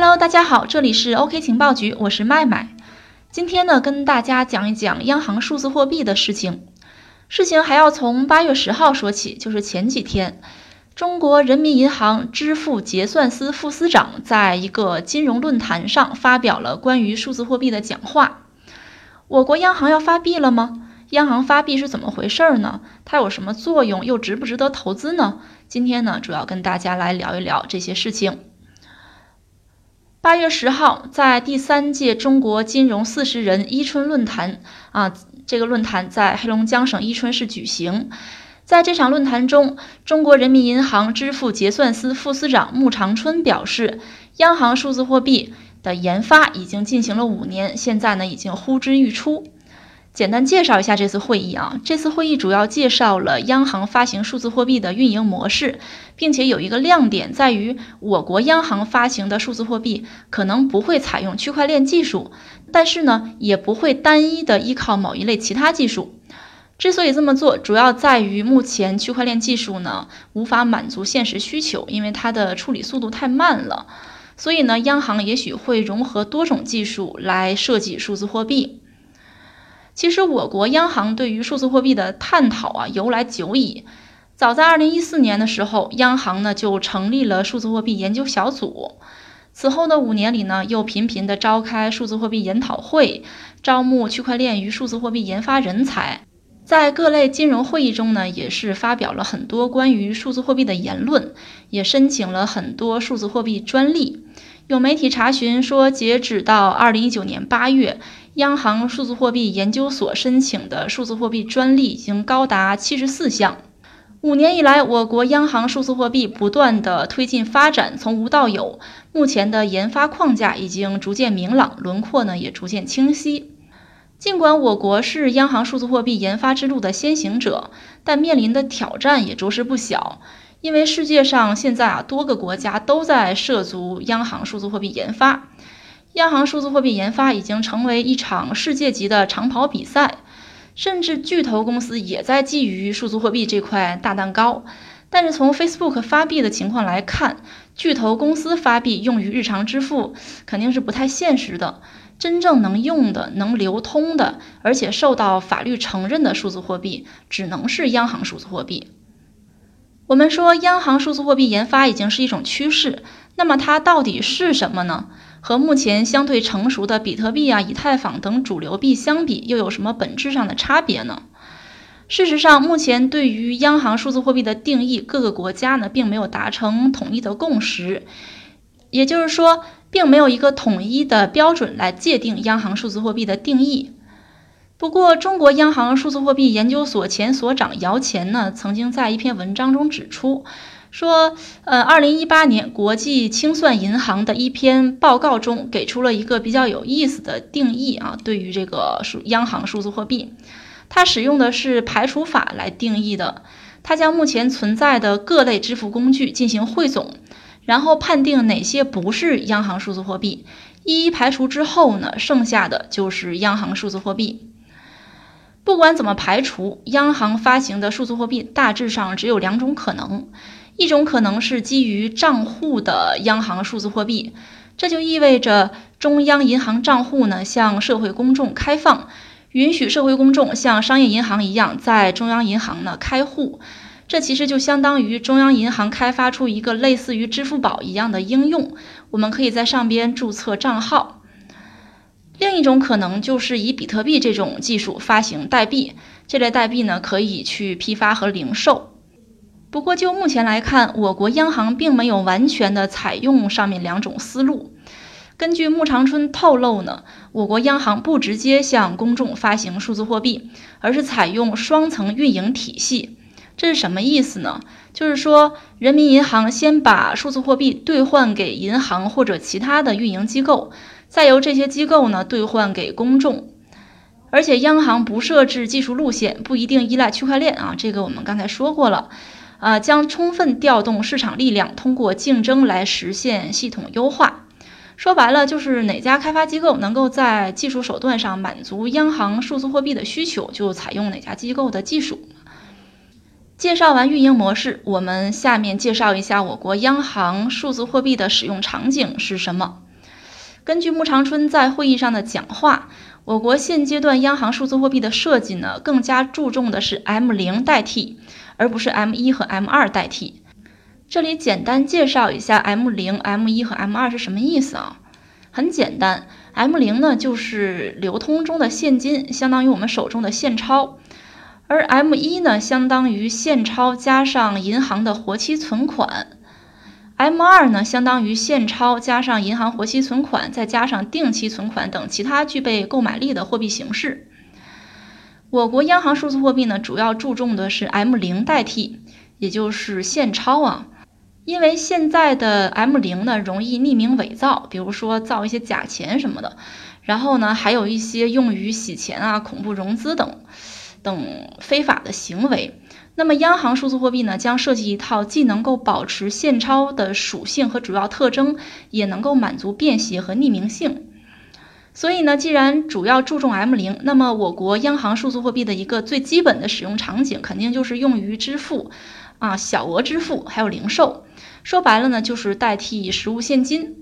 Hello，大家好，这里是 OK 情报局，我是麦麦。今天呢，跟大家讲一讲央行数字货币的事情。事情还要从八月十号说起，就是前几天，中国人民银行支付结算司副司长在一个金融论坛上发表了关于数字货币的讲话。我国央行要发币了吗？央行发币是怎么回事儿呢？它有什么作用？又值不值得投资呢？今天呢，主要跟大家来聊一聊这些事情。八月十号，在第三届中国金融四十人伊春论坛啊，这个论坛在黑龙江省伊春市举行。在这场论坛中，中国人民银行支付结算司副司长穆长春表示，央行数字货币的研发已经进行了五年，现在呢已经呼之欲出。简单介绍一下这次会议啊，这次会议主要介绍了央行发行数字货币的运营模式，并且有一个亮点在于，我国央行发行的数字货币可能不会采用区块链技术，但是呢，也不会单一的依靠某一类其他技术。之所以这么做，主要在于目前区块链技术呢无法满足现实需求，因为它的处理速度太慢了。所以呢，央行也许会融合多种技术来设计数字货币。其实，我国央行对于数字货币的探讨啊，由来久矣。早在二零一四年的时候，央行呢就成立了数字货币研究小组。此后的五年里呢，又频频的召开数字货币研讨会，招募区块链与数字货币研发人才。在各类金融会议中呢，也是发表了很多关于数字货币的言论，也申请了很多数字货币专利。有媒体查询说，截止到二零一九年八月。央行数字货币研究所申请的数字货币专利已经高达七十四项。五年以来，我国央行数字货币不断的推进发展，从无到有，目前的研发框架已经逐渐明朗，轮廓呢也逐渐清晰。尽管我国是央行数字货币研发之路的先行者，但面临的挑战也着实不小。因为世界上现在啊，多个国家都在涉足央行数字货币研发。央行数字货币研发已经成为一场世界级的长跑比赛，甚至巨头公司也在觊觎数字货币这块大蛋糕。但是从 Facebook 发币的情况来看，巨头公司发币用于日常支付肯定是不太现实的。真正能用的、能流通的，而且受到法律承认的数字货币，只能是央行数字货币。我们说央行数字货币研发已经是一种趋势，那么它到底是什么呢？和目前相对成熟的比特币啊、以太坊等主流币相比，又有什么本质上的差别呢？事实上，目前对于央行数字货币的定义，各个国家呢并没有达成统一的共识，也就是说，并没有一个统一的标准来界定央行数字货币的定义。不过，中国央行数字货币研究所前所长姚乾呢，曾经在一篇文章中指出。说，呃，二零一八年国际清算银行的一篇报告中给出了一个比较有意思的定义啊，对于这个数央行数字货币，它使用的是排除法来定义的。它将目前存在的各类支付工具进行汇总，然后判定哪些不是央行数字货币，一一排除之后呢，剩下的就是央行数字货币。不管怎么排除，央行发行的数字货币大致上只有两种可能。一种可能是基于账户的央行数字货币，这就意味着中央银行账户呢向社会公众开放，允许社会公众像商业银行一样在中央银行呢开户。这其实就相当于中央银行开发出一个类似于支付宝一样的应用，我们可以在上边注册账号。另一种可能就是以比特币这种技术发行代币，这类代币呢可以去批发和零售。不过，就目前来看，我国央行并没有完全的采用上面两种思路。根据穆长春透露呢，我国央行不直接向公众发行数字货币，而是采用双层运营体系。这是什么意思呢？就是说，人民银行先把数字货币兑换给银行或者其他的运营机构，再由这些机构呢兑换给公众。而且，央行不设置技术路线，不一定依赖区块链啊，这个我们刚才说过了。啊，将充分调动市场力量，通过竞争来实现系统优化。说白了，就是哪家开发机构能够在技术手段上满足央行数字货币的需求，就采用哪家机构的技术。介绍完运营模式，我们下面介绍一下我国央行数字货币的使用场景是什么。根据穆长春在会议上的讲话，我国现阶段央行数字货币的设计呢，更加注重的是 M 零代替，而不是 M 一和 M 二代替。这里简单介绍一下 M 零、M 一和 M 二是什么意思啊？很简单，M 零呢就是流通中的现金，相当于我们手中的现钞，而 M 一呢相当于现钞加上银行的活期存款。M 二呢，相当于现钞加上银行活期存款，再加上定期存款等其他具备购买力的货币形式。我国央行数字货币呢，主要注重的是 M 零代替，也就是现钞啊。因为现在的 M 零呢，容易匿名伪造，比如说造一些假钱什么的。然后呢，还有一些用于洗钱啊、恐怖融资等等非法的行为。那么，央行数字货币呢，将设计一套既能够保持现钞的属性和主要特征，也能够满足便携和匿名性。所以呢，既然主要注重 M 零，那么我国央行数字货币的一个最基本的使用场景，肯定就是用于支付啊，小额支付还有零售。说白了呢，就是代替实物现金。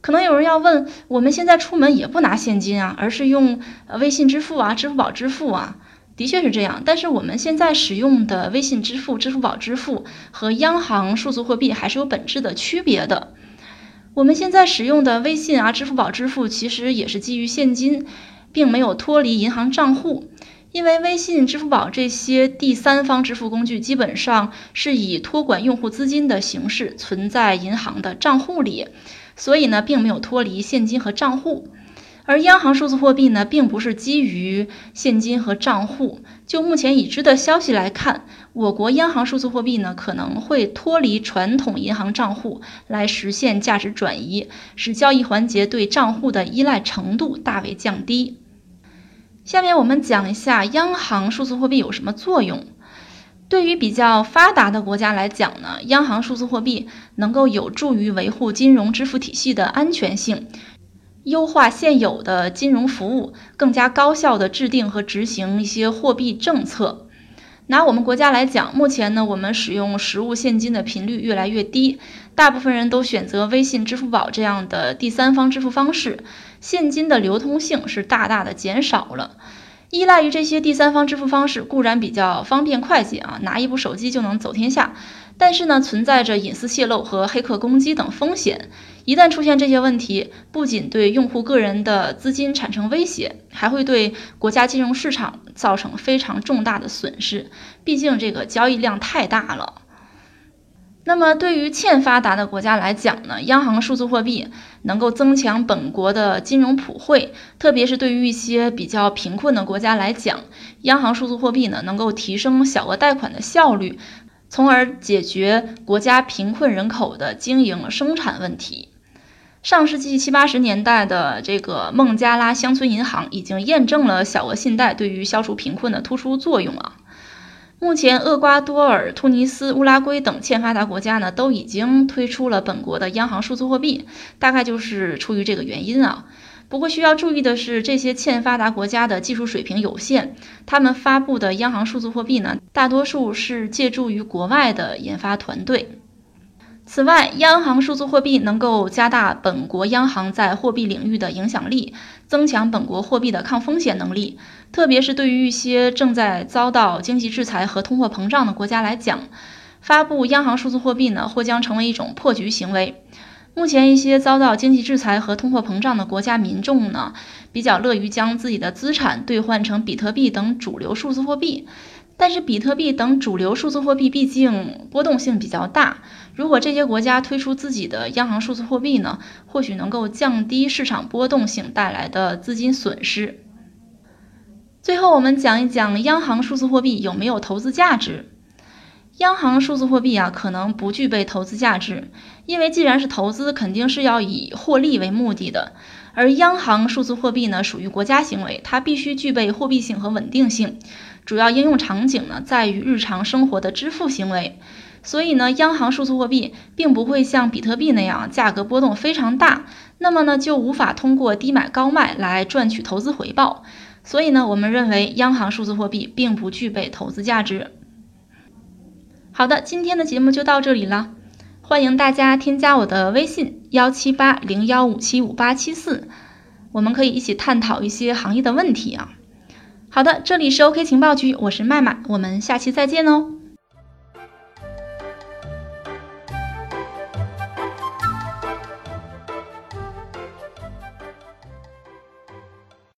可能有人要问，我们现在出门也不拿现金啊，而是用微信支付啊、支付宝支付啊。的确是这样，但是我们现在使用的微信支付、支付宝支付和央行数字货币还是有本质的区别的。我们现在使用的微信啊、支付宝支付其实也是基于现金，并没有脱离银行账户，因为微信、支付宝这些第三方支付工具基本上是以托管用户资金的形式存在银行的账户里，所以呢，并没有脱离现金和账户。而央行数字货币呢，并不是基于现金和账户。就目前已知的消息来看，我国央行数字货币呢，可能会脱离传统银行账户来实现价值转移，使交易环节对账户的依赖程度大为降低。下面我们讲一下央行数字货币有什么作用。对于比较发达的国家来讲呢，央行数字货币能够有助于维护金融支付体系的安全性。优化现有的金融服务，更加高效地制定和执行一些货币政策。拿我们国家来讲，目前呢，我们使用实物现金的频率越来越低，大部分人都选择微信、支付宝这样的第三方支付方式，现金的流通性是大大的减少了。依赖于这些第三方支付方式固然比较方便快捷啊，拿一部手机就能走天下。但是呢，存在着隐私泄露和黑客攻击等风险。一旦出现这些问题，不仅对用户个人的资金产生威胁，还会对国家金融市场造成非常重大的损失。毕竟这个交易量太大了。那么，对于欠发达的国家来讲呢，央行数字货币能够增强本国的金融普惠，特别是对于一些比较贫困的国家来讲，央行数字货币呢能够提升小额贷款的效率。从而解决国家贫困人口的经营生产问题。上世纪七八十年代的这个孟加拉乡村银行已经验证了小额信贷对于消除贫困的突出作用啊。目前，厄瓜多尔、突尼斯、乌拉圭等欠发达国家呢，都已经推出了本国的央行数字货币，大概就是出于这个原因啊。不过需要注意的是，这些欠发达国家的技术水平有限，他们发布的央行数字货币呢，大多数是借助于国外的研发团队。此外，央行数字货币能够加大本国央行在货币领域的影响力，增强本国货币的抗风险能力。特别是对于一些正在遭到经济制裁和通货膨胀的国家来讲，发布央行数字货币呢，或将成为一种破局行为。目前，一些遭到经济制裁和通货膨胀的国家民众呢，比较乐于将自己的资产兑换成比特币等主流数字货币。但是，比特币等主流数字货币毕竟波动性比较大。如果这些国家推出自己的央行数字货币呢，或许能够降低市场波动性带来的资金损失。最后，我们讲一讲央行数字货币有没有投资价值。央行数字货币啊，可能不具备投资价值，因为既然是投资，肯定是要以获利为目的的。而央行数字货币呢，属于国家行为，它必须具备货币性和稳定性，主要应用场景呢，在于日常生活的支付行为。所以呢，央行数字货币并不会像比特币那样价格波动非常大，那么呢，就无法通过低买高卖来赚取投资回报。所以呢，我们认为央行数字货币并不具备投资价值。好的，今天的节目就到这里了。欢迎大家添加我的微信幺七八零幺五七五八七四，我们可以一起探讨一些行业的问题啊。好的，这里是 OK 情报局，我是麦麦，我们下期再见哦。